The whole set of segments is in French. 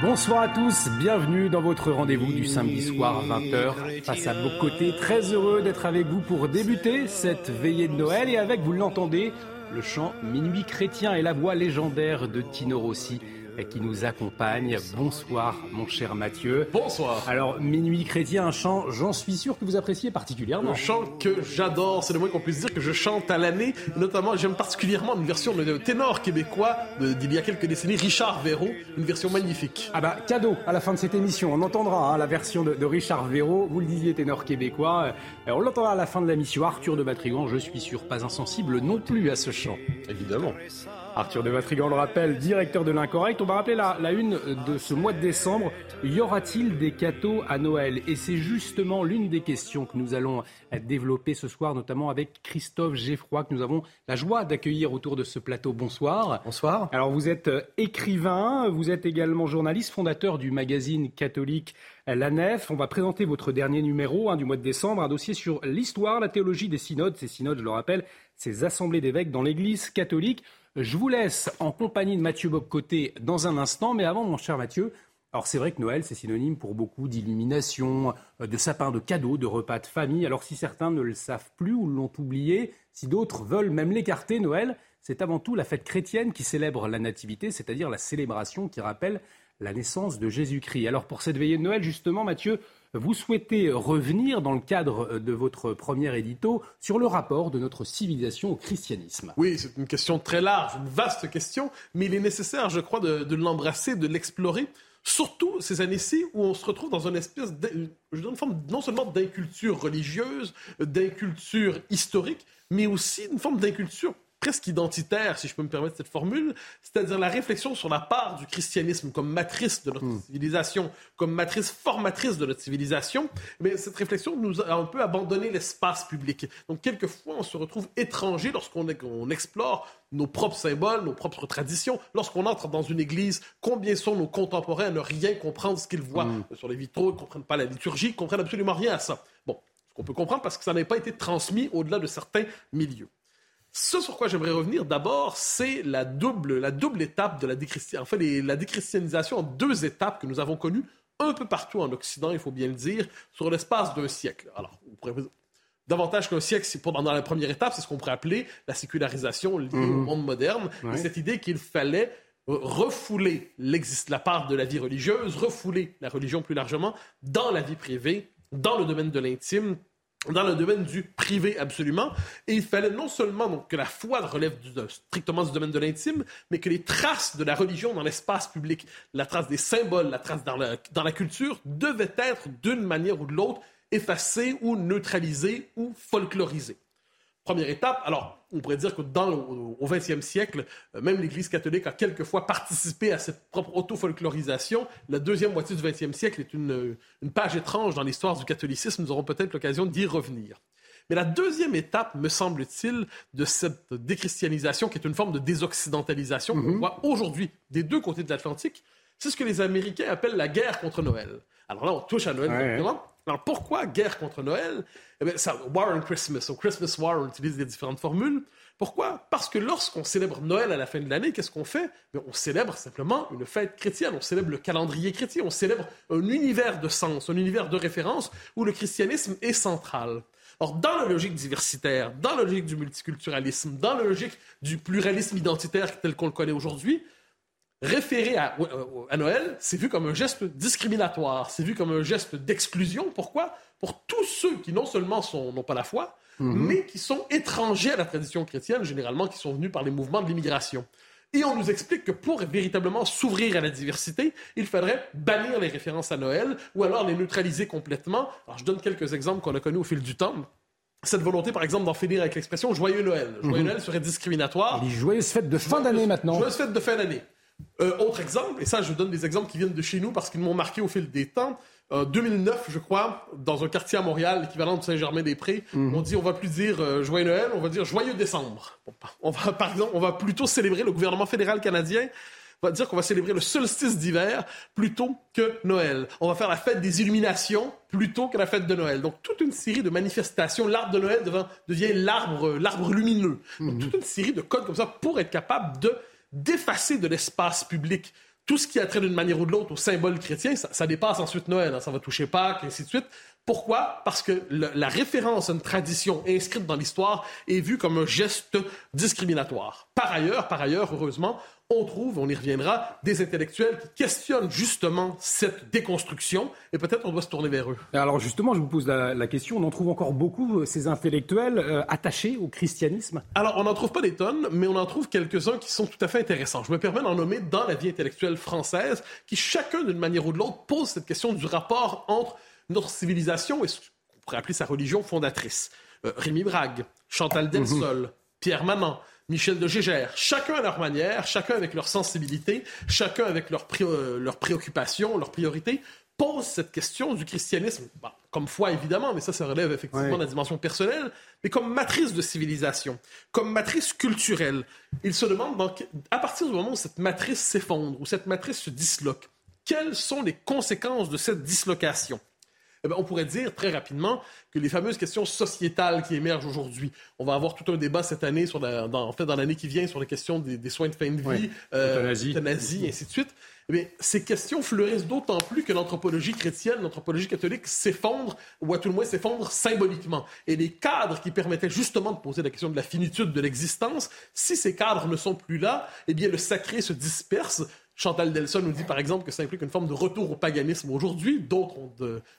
Bonsoir à tous, bienvenue dans votre rendez-vous du samedi soir 20h. Face à vos côtés, très heureux d'être avec vous pour débuter cette veillée de Noël et avec, vous l'entendez, le chant Minuit chrétien et la voix légendaire de Tino Rossi qui nous accompagne. Bonsoir, mon cher Mathieu. Bonsoir. Alors, Minuit chrétien, un chant, j'en suis sûr que vous appréciez particulièrement. Un chant que j'adore, c'est le moins qu'on puisse dire que je chante à l'année. Notamment, j'aime particulièrement une version de ténor québécois d'il y a quelques décennies, Richard Véraud, une version magnifique. Ah bah, cadeau à la fin de cette émission. On entendra hein, la version de, Richard Véraud. Vous le disiez, ténor québécois. Euh, on l'entendra à la fin de la mission. Arthur de Batrigan, je suis sûr, pas insensible non plus à ce chant. Évidemment. Arthur de Vatrigan le rappelle, directeur de l'Incorrect. On va rappeler la, la, une de ce mois de décembre. Y aura-t-il des cadeaux à Noël? Et c'est justement l'une des questions que nous allons développer ce soir, notamment avec Christophe Geffroy, que nous avons la joie d'accueillir autour de ce plateau. Bonsoir. Bonsoir. Alors vous êtes écrivain, vous êtes également journaliste, fondateur du magazine catholique La Nef. On va présenter votre dernier numéro hein, du mois de décembre, un dossier sur l'histoire, la théologie des synodes. Ces synodes, je le rappelle, ces assemblées d'évêques dans l'Église catholique. Je vous laisse en compagnie de Mathieu Bobcoté dans un instant, mais avant, mon cher Mathieu, alors c'est vrai que Noël, c'est synonyme pour beaucoup d'illumination, euh, de sapins, de cadeaux, de repas de famille. Alors si certains ne le savent plus ou l'ont oublié, si d'autres veulent même l'écarter, Noël, c'est avant tout la fête chrétienne qui célèbre la nativité, c'est-à-dire la célébration qui rappelle la naissance de Jésus-Christ. Alors pour cette veillée de Noël, justement, Mathieu, vous souhaitez revenir, dans le cadre de votre premier édito, sur le rapport de notre civilisation au christianisme. Oui, c'est une question très large, une vaste question, mais il est nécessaire, je crois, de, l'embrasser, de l'explorer. Surtout ces années-ci où on se retrouve dans une espèce, de, une forme non seulement d'inculture religieuse, d'inculture historique, mais aussi une forme d'inculture presque identitaire, si je peux me permettre cette formule, c'est-à-dire la réflexion sur la part du christianisme comme matrice de notre hmm. civilisation, comme matrice formatrice de notre civilisation, mais cette réflexion nous a un peu abandonné l'espace public. Donc, quelquefois, on se retrouve étranger lorsqu'on on explore nos propres symboles, nos propres traditions. Lorsqu'on entre dans une église, combien sont nos contemporains à ne rien comprendre ce qu'ils voient hmm. sur les vitraux, ils ne comprennent pas la liturgie, ils ne comprennent absolument rien à ça. Bon, ce qu'on peut comprendre parce que ça n'a pas été transmis au-delà de certains milieux. Ce sur quoi j'aimerais revenir d'abord, c'est la double, la double étape de la déchristianisation. En fait, la déchristianisation en deux étapes que nous avons connues un peu partout en Occident, il faut bien le dire, sur l'espace d'un siècle. Alors, on pourrait davantage qu'un siècle, c'est dans la première étape, c'est ce qu'on pourrait appeler la sécularisation liée au mhm. monde moderne. Et cette idée qu'il fallait refouler la part de la vie religieuse, refouler la religion plus largement dans la vie privée, dans le domaine de l'intime, dans le domaine du privé absolument. Et il fallait non seulement que la foi relève strictement du domaine de l'intime, mais que les traces de la religion dans l'espace public, la trace des symboles, la trace dans la, dans la culture, devaient être d'une manière ou de l'autre effacées ou neutralisées ou folklorisées première étape. Alors, on pourrait dire que dans au XXe siècle, euh, même l'Église catholique a quelquefois participé à cette propre auto-folklorisation. La deuxième moitié du XXe siècle est une, une page étrange dans l'histoire du catholicisme. Nous aurons peut-être l'occasion d'y revenir. Mais la deuxième étape, me semble-t-il, de cette déchristianisation, qui est une forme de désoccidentalisation qu'on mm-hmm. voit aujourd'hui des deux côtés de l'Atlantique, c'est ce que les Américains appellent la guerre contre Noël. Alors là, on touche à Noël directement. Alors pourquoi guerre contre Noël? Eh bien, ça, War on Christmas, au Christmas War, on utilise des différentes formules. Pourquoi? Parce que lorsqu'on célèbre Noël à la fin de l'année, qu'est-ce qu'on fait? On célèbre simplement une fête chrétienne, on célèbre le calendrier chrétien, on célèbre un univers de sens, un univers de référence où le christianisme est central. Or, dans la logique diversitaire, dans la logique du multiculturalisme, dans la logique du pluralisme identitaire tel qu'on le connaît aujourd'hui, référer à, à Noël, c'est vu comme un geste discriminatoire, c'est vu comme un geste d'exclusion. Pourquoi? Pour tous ceux qui non seulement n'ont pas la foi, mhm. mais qui sont étrangers à la tradition chrétienne, généralement qui sont venus par les mouvements de l'immigration. Et on nous explique que pour véritablement s'ouvrir à la diversité, il faudrait bannir les références à Noël ou alors les neutraliser complètement. Alors je donne quelques exemples qu'on a connus au fil du temps cette volonté, par exemple, d'en finir avec l'expression Joyeux Noël. Joyeux mhm. Noël serait discriminatoire. Les joyeuses fêtes de fin d'année maintenant. Joyeuses fêtes de fin d'année. Euh, autre exemple, et ça je donne des exemples qui viennent de chez nous parce qu'ils m'ont marqué au fil des temps. En 2009, je crois, dans un quartier à Montréal, l'équivalent de Saint-Germain-des-Prés, mhm. on dit on va plus dire euh, joyeux Noël, on va dire joyeux décembre. on va par exemple, on va plutôt célébrer le gouvernement fédéral canadien va dire qu'on va célébrer le solstice d'hiver plutôt que Noël. On va faire la fête des illuminations plutôt que la fête de Noël. Donc toute une série de manifestations. L'arbre de Noël devient l'arbre, l'arbre lumineux. Donc, mhm. toute une série de codes comme ça pour être capable de d'effacer de l'espace public tout ce qui a trait d'une manière ou de l'autre au symbole chrétien, ça, dépasse ensuite Noël. Hein. ça va toucher Pâques, et ainsi de suite. Pourquoi? Parce que la référence à une tradition inscrite dans l'histoire est vue comme un geste discriminatoire. Par ailleurs, par ailleurs, heureusement, on trouve, on y reviendra, des intellectuels qui questionnent justement cette déconstruction et peut-être on doit se tourner vers eux. Alors justement, je vous pose la, question, on en trouve encore beaucoup, euh, ces intellectuels euh, attachés au christianisme? Alors on n'en trouve pas des tonnes, mais on en trouve quelques-uns qui sont tout à fait intéressants. Je me permets d'en nommer dans la vie intellectuelle française, qui chacun d'une manière ou de l'autre pose cette question du rapport entre notre civilisation et ce qu'on pourrait appeler sa religion fondatrice. Euh, Rémi Brague, Chantal mhm. Delsol, Pierre Manant, Michel de Gégère, chacun à leur manière, chacun avec leur sensibilité, chacun avec leurs euh, leur préoccupations, leurs priorités, pose cette question du christianisme, bah, comme foi évidemment, mais ça, ça relève effectivement de la dimension personnelle, mais comme matrice de civilisation, comme matrice culturelle. Il se demande, donc, à partir du moment où cette matrice s'effondre, où cette matrice se disloque, quelles sont les conséquences de cette dislocation? Eh ben, on pourrait dire très rapidement que les fameuses questions sociétales qui émergent aujourd'hui, on va avoir tout un débat cette année, sur dans, en fait dans l'année qui vient, sur les questions des, soins de fin de vie, euh, euthanasie, et ainsi de suite. Eh ces questions fleurissent d'autant plus que l'anthropologie chrétienne, l'anthropologie catholique s'effondre, ou à tout le moins s'effondre symboliquement. Et les cadres qui permettaient justement de poser la question de la finitude de l'existence, si ces cadres ne sont plus là, eh bien le sacré se disperse Chantal Delson nous dit par exemple que ça implique une forme de retour au paganisme aujourd'hui, d'autres ont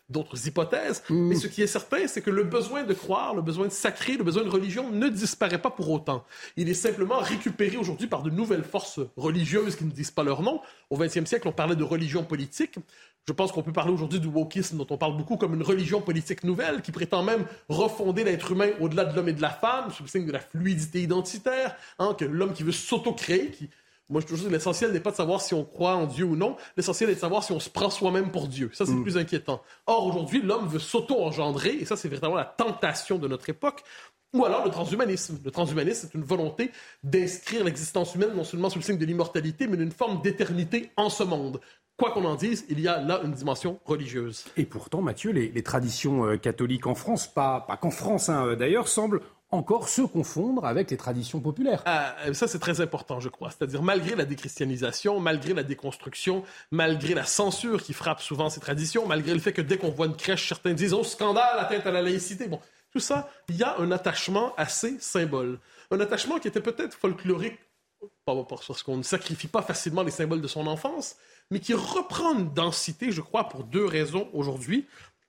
d'autres hypothèses. Mm. Mais ce qui est certain, c'est que le besoin de croire, le besoin de sacré, le besoin de religion ne disparaît pas pour autant. Il est simplement récupéré aujourd'hui par de nouvelles forces religieuses qui ne disent pas leur nom. Au XXe siècle, on parlait de religion politique. Je pense qu'on peut parler aujourd'hui du wokisme, dont on parle beaucoup comme une religion politique nouvelle, qui prétend même refonder l'être humain au-delà de l'homme et de la femme, sous le signe de la fluidité identitaire, hein, que l'homme qui veut s'auto-créer, qui moi, je toujours dis l'essentiel n'est pas de savoir si on croit en Dieu ou non. L'essentiel est de savoir si on se prend soi-même pour Dieu. Ça, c'est le mm. plus inquiétant. Or, aujourd'hui, l'homme veut s'auto-engendrer, et ça, c'est véritablement la tentation de notre époque. Ou alors le transhumanisme. Le transhumanisme, c'est une volonté d'inscrire l'existence humaine non seulement sous le signe de l'immortalité, mais d'une forme d'éternité en ce monde. Quoi qu'on en dise, il y a là une dimension religieuse. Et pourtant, Mathieu, les, traditions euh, catholiques en France, pas, pas qu'en France hein, d'ailleurs, semblent encore se confondre avec les traditions populaires. Ah, euh, ça, c'est très important, je crois. C'est-à-dire, malgré la déchristianisation, malgré la déconstruction, malgré la censure qui frappe souvent ces traditions, malgré le fait que dès qu'on voit une crèche, certains disent « Oh, scandale, atteinte à la laïcité ». Bon, tout ça, il y a un attachement assez symbole. Un attachement qui était peut-être folklorique, parce qu'on ne sacrifie pas facilement les symboles de son enfance, mais qui reprend une densité, je crois, pour deux raisons aujourd'hui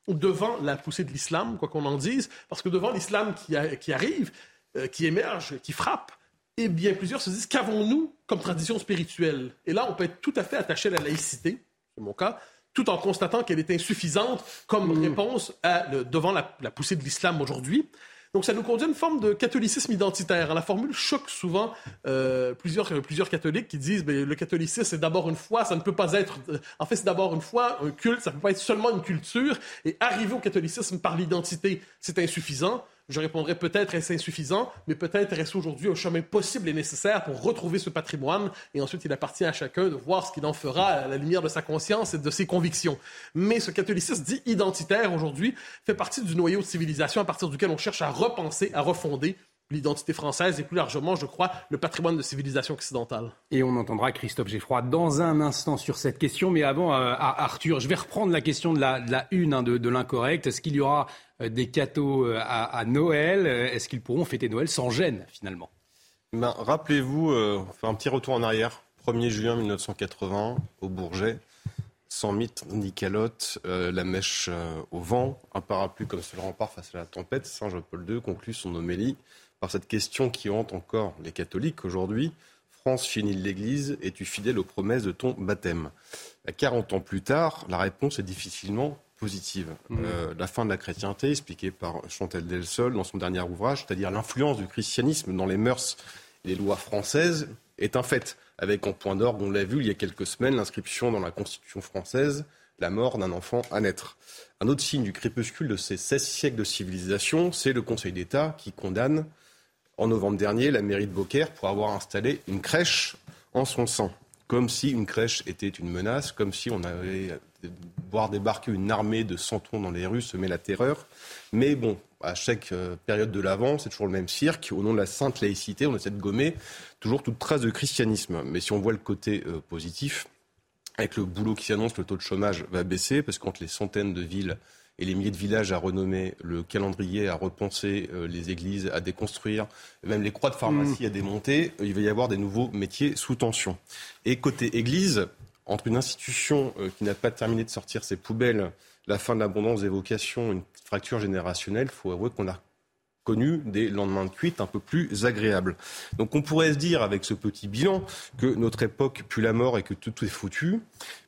devant la poussée de l'islam, quoi qu'on en dise, parce que devant l'islam qui, qui, arrive, euh, qui émerge, qui frappe, eh bien, plusieurs se disent qu'avons-nous comme tradition spirituelle? Et là, on peut être tout à fait attaché à la laïcité, c'est mon cas, tout en constatant qu'elle est insuffisante comme mmh. réponse à, devant la, la poussée de l'islam aujourd'hui. Donc ça nous conduit à une forme de catholicisme identitaire. La formule choque souvent euh, plusieurs, plusieurs catholiques qui disent ben, le catholicisme c'est d'abord une foi, ça ne peut pas être... En fait c'est d'abord une foi, un culte, ça ne peut pas être seulement une culture. Et arriver au catholicisme par l'identité, c'est insuffisant. Je répondrais peut-être est-ce insuffisant, mais peut-être est-ce aujourd'hui un chemin possible et nécessaire pour retrouver ce patrimoine? Et ensuite, il appartient à chacun de voir ce qu'il en fera à la lumière de sa conscience et de ses convictions. Mais ce catholicisme dit identitaire aujourd'hui fait partie du noyau de civilisation à partir duquel on cherche à repenser, à refonder l'identité française et plus largement, je crois, le patrimoine de civilisation occidentale. Et on entendra Christophe Geffroy dans un instant sur cette question. Mais avant, euh, Arthur, je vais reprendre la question de la, une hein, de, l'incorrect. Est-ce qu'il y aura des cadeaux euh, à, Noël Est-ce qu'ils pourront fêter Noël sans gêne, finalement? Ben, Rappelez-vous, un petit retour en arrière. 1er juin 1980, au Bourget. Sans mythe ni calotte, la mèche au vent, un parapluie comme seul rempart face à la tempête, Saint Jean-Paul II conclut son homélie par cette question qui hante encore les catholiques aujourd'hui. France, finit l'Église, es-tu fidèle aux promesses de ton baptême? 40 ans plus tard, la réponse est difficilement positive. Mmh. Euh, la fin de la chrétienté, expliquée par Chantal Delsol dans son dernier ouvrage, c'est-à-dire l'influence du christianisme dans les mœurs et les lois françaises, est un fait, avec en point d'orgue, on l'a vu il y a quelques semaines, l'inscription dans la Constitution française, la mort d'un enfant à naître. Un autre signe du crépuscule de ces 16 siècles de civilisation, c'est le Conseil d'État qui condamne en novembre dernier la mairie de Beaucaire pour avoir installé une crèche en son sein. Comme si une crèche était une menace, comme si on avait voir débarquer une armée de centons dans les rues, semer la terreur. Mais bon, à chaque euh, période de l'Avent, c'est toujours le même cirque. Au nom de la sainte laïcité, on essaie de gommer toujours toute trace de christianisme. Mais si on voit le côté euh, positif, avec le boulot qui s'annonce, le taux de chômage va baisser parce qu'entre les centaines de villes et les milliers de villages à renommer, le calendrier à repenser, euh, les églises à déconstruire, même les croix de pharmacie mmh. à démonter, il va y avoir des nouveaux métiers sous tension. Et côté église, entre une institution euh, qui n'a pas terminé de sortir ses poubelles, la fin de l'abondance des vocations, une fracture générationnelle, il faut avouer qu'on a connu des lendemains de cuite un peu plus agréables. Donc on pourrait se dire avec ce petit bilan que notre époque pue la mort et que tout, est foutu.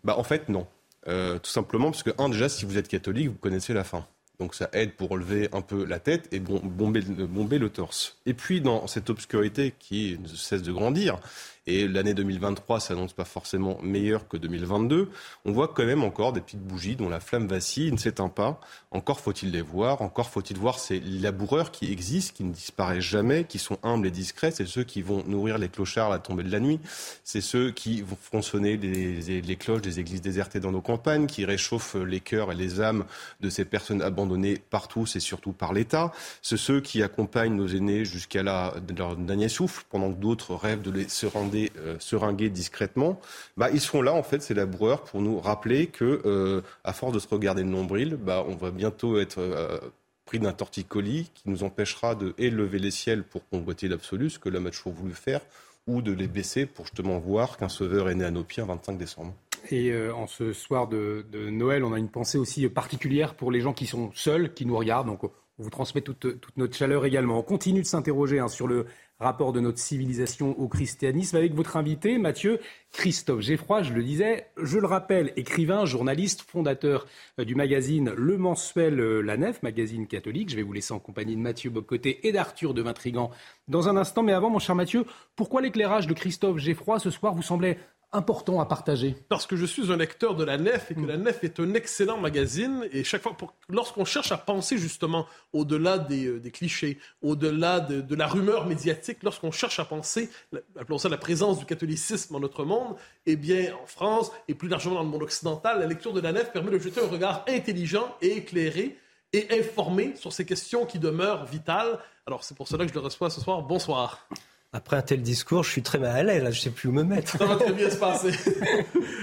Bah en fait non. Euh, tout simplement parce que, un, déjà, si vous êtes catholique, vous connaissez la fin. Donc ça aide pour relever un peu la tête et bomber, bomber le torse. Et puis dans cette obscurité qui ne cesse de grandir, et l'année 2023 s'annonce pas forcément meilleure que 2022, on voit quand même encore des petites bougies dont la flamme vacille, ne s'éteint pas. Encore faut-il les voir, encore faut-il voir ces laboureurs qui existent, qui ne disparaissent jamais, qui sont humbles et discrets. C'est ceux qui vont nourrir les clochards à la tombée de la nuit. C'est ceux qui vont fronçonner les, les cloches des églises désertées dans nos campagnes, qui réchauffent les cœurs et les âmes de ces personnes abandonnées partout, c'est surtout par l'État. C'est ceux qui accompagnent nos aînés jusqu'à leur dernier souffle, pendant que d'autres rêvent de les se rendre euh, seringuer discrètement, bah, ils seront là, en fait, ces laboureurs, pour nous rappeler que, euh, à force de se regarder le nombril, bah, on va bientôt être euh, pris d'un torticolis qui nous empêchera de élever les ciels pour convoiter l'absolu, ce que l'homme a voulu faire, ou de les baisser pour justement voir qu'un sauveur est né à nos pieds un 25 décembre. Et en ce soir de, Noël, on a une pensée aussi particulière pour les gens qui sont seuls, qui nous regardent. Donc, on vous transmet toute, notre chaleur également. On continue de s'interroger hein, sur le rapport de notre civilisation au christianisme avec votre invité, Mathieu Christophe Geffroy, je le disais, je le rappelle, écrivain, journaliste, fondateur euh, du magazine Le Mensuel euh, La Nef, magazine catholique. Je vais vous laisser en compagnie de Mathieu Bocoté et d'Arthur de Vintrigan dans un instant. Mais avant, mon cher Mathieu, pourquoi l'éclairage de Christophe Geffroy ce soir vous semblait important à partager Parce que je suis un lecteur de La Nef et que La Nef est un excellent magazine. Et chaque fois, lorsqu'on cherche à penser justement au-delà des, euh, clichés, au-delà de, la rumeur médiatique, lorsqu'on cherche à penser, appelons ça la présence du catholicisme dans notre monde, eh bien, en France et plus largement dans le monde occidental, la lecture de La Nef permet de jeter un regard intelligent et éclairé et informé sur ces questions qui demeurent vitales. Alors, c'est pour cela que je le reçois ce soir. Bonsoir. Après un tel discours, je suis très mal à l'aise, là, je ne sais plus où me mettre. Ça va très bien se passer.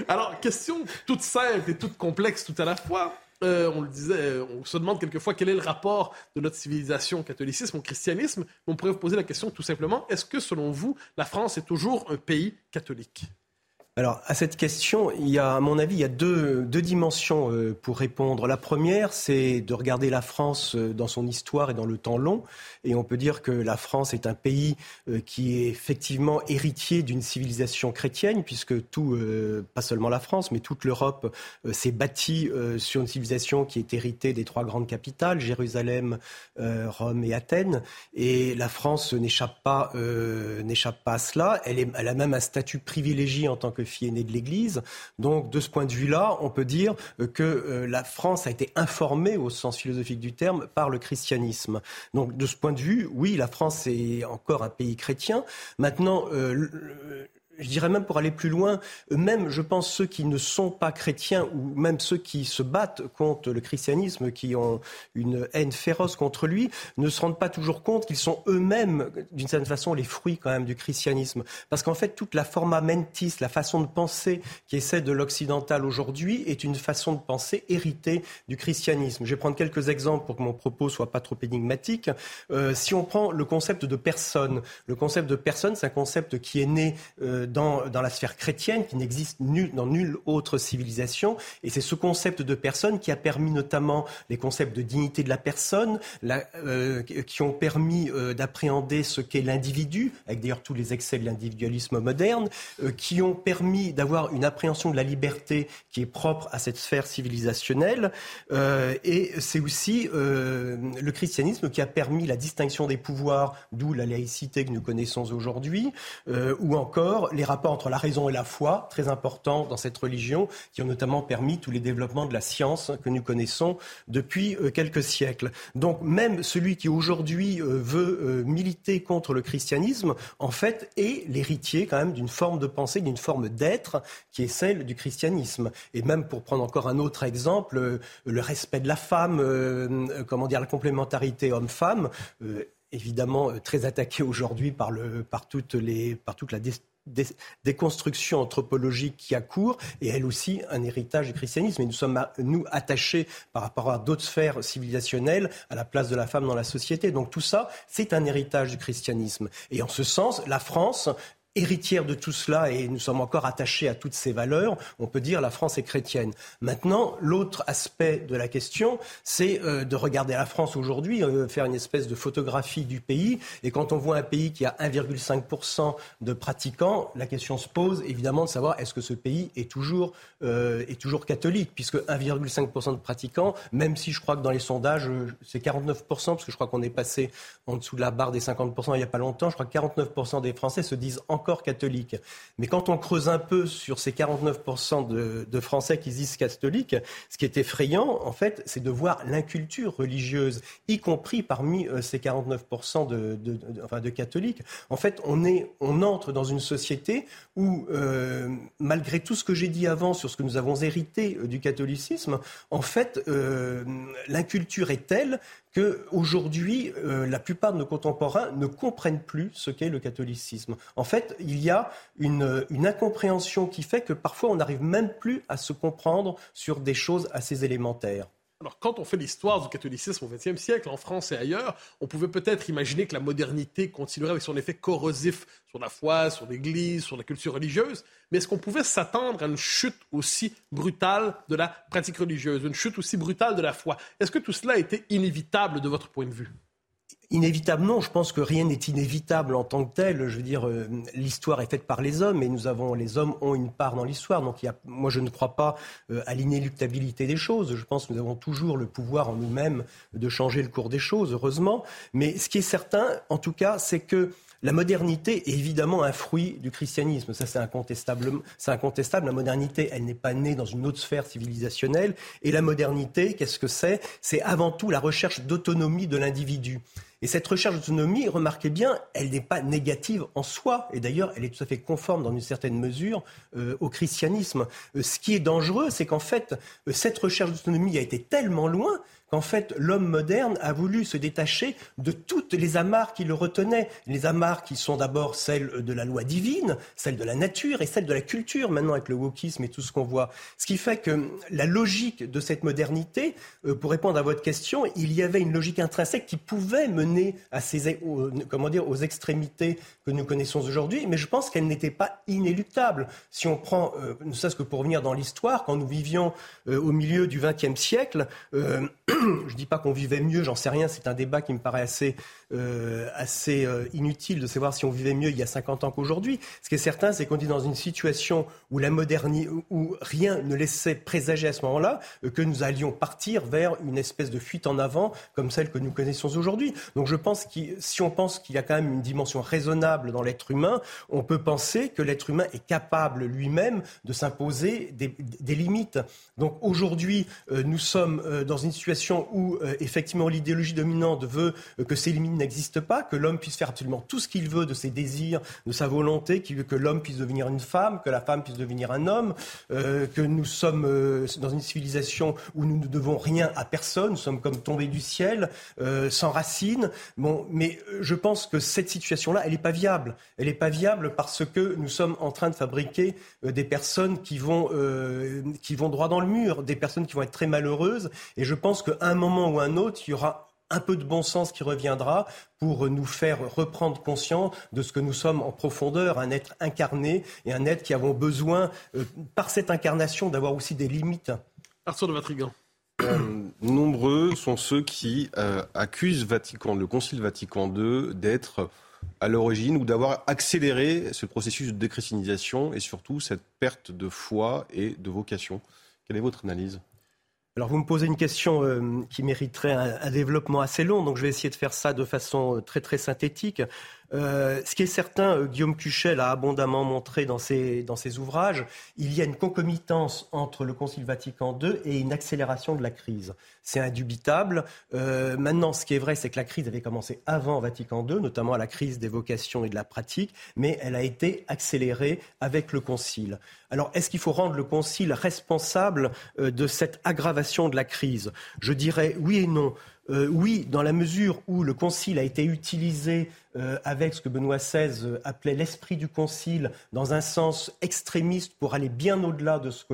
Alors, question toute simple et toute complexe tout à la fois. Euh, on le disait, on se demande quelquefois quel est le rapport de notre civilisation au catholicisme, au christianisme. On pourrait vous poser la question tout simplement, est-ce que selon vous, la France est toujours un pays catholique? Alors, à cette question, il y a, à mon avis, il y a deux, deux dimensions euh, pour répondre. La première, c'est de regarder la France euh, dans son histoire et dans le temps long. Et on peut dire que la France est un pays euh, qui est effectivement héritier d'une civilisation chrétienne, puisque tout, pas seulement la France, mais toute l'Europe s'est bâtie sur une civilisation qui est héritée des trois grandes capitales, Jérusalem, Rome et Athènes. Et la France n'échappe pas, n'échappe pas à cela. Elle, elle a même un statut privilégié en tant que fille aînée de l'Église. Donc, de ce point de vue-là, on peut dire euh, que euh, la France a été informée, au sens philosophique du terme, par le christianisme. Donc, de ce point de vue, oui, la France est encore un pays chrétien. Maintenant, euh, je dirais même pour aller plus loin, même, je pense, ceux qui ne sont pas chrétiens ou même ceux qui se battent contre le christianisme, qui ont une haine féroce contre lui, ne se rendent pas toujours compte qu'ils sont eux-mêmes, d'une certaine façon, les fruits quand même du christianisme. Parce qu'en fait, toute la forma mentis, la façon de penser qui essaie de l'occidental aujourd'hui, est une façon de penser héritée du christianisme. Je vais prendre quelques exemples pour que mon propos soit pas trop énigmatique. Euh, si on prend le concept de personne, le concept de personne, c'est un concept qui est né euh, dans, la sphère chrétienne qui n'existe dans nulle autre civilisation. Et c'est ce concept de personne qui a permis notamment les concepts de dignité de la personne, euh, qui ont permis euh, d'appréhender ce qu'est l'individu, avec d'ailleurs tous les excès de l'individualisme moderne, euh, qui ont permis d'avoir une appréhension de la liberté qui est propre à cette sphère civilisationnelle. et c'est aussi le christianisme qui a permis la distinction des pouvoirs, d'où la laïcité que nous connaissons aujourd'hui, ou encore les rapports entre la raison et la foi, très importants dans cette religion, qui ont notamment permis tous les développements de la science que nous connaissons depuis euh, quelques siècles. Donc même celui qui aujourd'hui euh, veut euh, militer contre le christianisme, en fait, est l'héritier quand même d'une forme de pensée, d'une forme d'être qui est celle du christianisme. Et même pour prendre encore un autre exemple, le respect de la femme, comment dire, la complémentarité homme-femme évidemment très attaqué aujourd'hui par, le, par, toutes les, par toute la des, constructions anthropologiques qui accourent et elle aussi un héritage du christianisme. Et nous sommes, nous, attachés par rapport à d'autres sphères civilisationnelles à la place de la femme dans la société. Donc tout ça, c'est un héritage du christianisme. Et en ce sens, la France héritière de tout cela et nous sommes encore attachés à toutes ces valeurs, on peut dire la France est chrétienne. Maintenant, l'autre aspect de la question, c'est euh, de regarder la France aujourd'hui, euh, faire une espèce de photographie du pays. Et quand on voit un pays qui a 1,5% de pratiquants, la question se pose évidemment de savoir est-ce que ce pays est toujours, euh, est toujours catholique, puisque 1,5% de pratiquants, même si je crois que dans les sondages, c'est 49%, parce que je crois qu'on est passé en dessous de la barre des 50% il n'y a pas longtemps, je crois que 49% des Français se disent en encore catholique. Mais quand on creuse un peu sur ces 49% de, Français qui disent catholiques, ce qui est effrayant, en fait, c'est de voir l'inculture religieuse, y compris parmi euh, ces 49% de, enfin, de catholiques. En fait, on, est, on entre dans une société où, euh, malgré tout ce que j'ai dit avant sur ce que nous avons hérité euh, du catholicisme, en fait, l'inculture est telle qu'aujourd'hui, euh, la plupart de nos contemporains ne comprennent plus ce qu'est le catholicisme. En fait, il y a une incompréhension qui fait que parfois on n'arrive même plus à se comprendre sur des choses assez élémentaires. Alors, quand on fait l'histoire du catholicisme au XXe siècle, en France et ailleurs, on pouvait peut-être imaginer que la modernité continuerait avec son effet corrosif sur la foi, sur l'Église, sur la culture religieuse. Mais est-ce qu'on pouvait s'attendre à une chute aussi brutale de la pratique religieuse, une chute aussi brutale de la foi? Est-ce que tout cela était inévitable de votre point de vue? Inévitablement, je pense que rien n'est inévitable en tant que tel. Je veux dire, euh, l'histoire est faite par les hommes et nous avons, les hommes ont une part dans l'histoire. Donc, moi, je ne crois pas euh, à l'inéluctabilité des choses. Je pense que nous avons toujours le pouvoir en nous-mêmes de changer le cours des choses, heureusement. Mais ce qui est certain, en tout cas, c'est que la modernité est évidemment un fruit du christianisme. Ça, c'est incontestable. C'est incontestable. La modernité, elle n'est pas née dans une autre sphère civilisationnelle. Et la modernité, qu'est-ce que c'est? C'est avant tout la recherche d'autonomie de l'individu. Et cette recherche d'autonomie, remarquez bien, elle n'est pas négative en soi. Et d'ailleurs, elle est tout à fait conforme dans une certaine mesure euh, au christianisme. Euh, ce qui est dangereux, c'est qu'en fait, euh, cette recherche d'autonomie a été tellement loin qu'en fait l'homme moderne a voulu se détacher de toutes les amarres qui le retenaient. Les amarres qui sont d'abord celles de la loi divine, celles de la nature et celles de la culture, maintenant avec le wokisme et tout ce qu'on voit. Ce qui fait que la logique de cette modernité, euh, pour répondre à votre question, il y avait une logique intrinsèque qui pouvait mener à ces, comment dire, aux extrémités que nous connaissons aujourd'hui, mais je pense qu'elle n'était pas inéluctable. Si on prend, euh, ne serait-ce que pour revenir dans l'histoire, quand nous vivions euh, au milieu du XXe siècle, je dis pas qu'on vivait mieux, j'en sais rien, c'est un débat qui me paraît assez, euh, euh, inutile de savoir si on vivait mieux il y a 50 ans qu'aujourd'hui. Ce qui est certain, c'est qu'on est dans une situation où rien ne laissait présager à ce moment-là euh, que nous allions partir vers une espèce de fuite en avant comme celle que nous connaissons aujourd'hui. Donc je pense que si on pense qu'il y a quand même une dimension raisonnable dans l'être humain, on peut penser que l'être humain est capable lui-même de s'imposer des, limites. Donc aujourd'hui, nous sommes dans une situation où euh, effectivement l'idéologie dominante veut euh, que ces limites n'existent pas, que l'homme puisse faire absolument tout ce qu'il veut de ses désirs, de sa volonté, veut que l'homme puisse devenir une femme, que la femme puisse devenir un homme, euh, que nous sommes dans une civilisation où nous ne devons rien à personne, nous sommes comme tombés du ciel, sans racines. Bon, mais je pense que cette situation-là, elle n'est pas viable. Elle n'est pas viable parce que nous sommes en train de fabriquer des personnes qui vont, qui vont droit dans le mur, des personnes qui vont être très malheureuses. Et je pense que un moment ou un autre, il y aura un peu de bon sens qui reviendra pour nous faire reprendre conscience de ce que nous sommes en profondeur, un être incarné et un être qui avons besoin, euh, par cette incarnation, d'avoir aussi des limites. Arthur de Vatrigan. Euh, nombreux sont ceux qui euh, accusent Vatican, le Concile Vatican II d'être à l'origine ou d'avoir accéléré ce processus de déchristianisation et surtout cette perte de foi et de vocation. Quelle est votre analyse? Alors vous me posez une question euh, qui mériterait un, développement assez long, donc je vais essayer de faire ça de façon euh, très très synthétique. Euh, ce qui est certain, euh, Guillaume Cuchel a abondamment montré dans ses, dans ses ouvrages, il y a une concomitance entre le Concile Vatican II et une accélération de la crise. C'est indubitable. Euh, maintenant, ce qui est vrai, c'est que la crise avait commencé avant Vatican II, notamment à la crise des vocations et de la pratique, mais elle a été accélérée avec le Concile. Alors, est-ce qu'il faut rendre le Concile responsable de cette aggravation de la crise? Je dirais oui et non. Oui, dans la mesure où le concile a été utilisé euh, avec ce que Benoît XVI euh, appelait l'esprit du concile dans un sens extrémiste pour aller bien au-delà de, ce que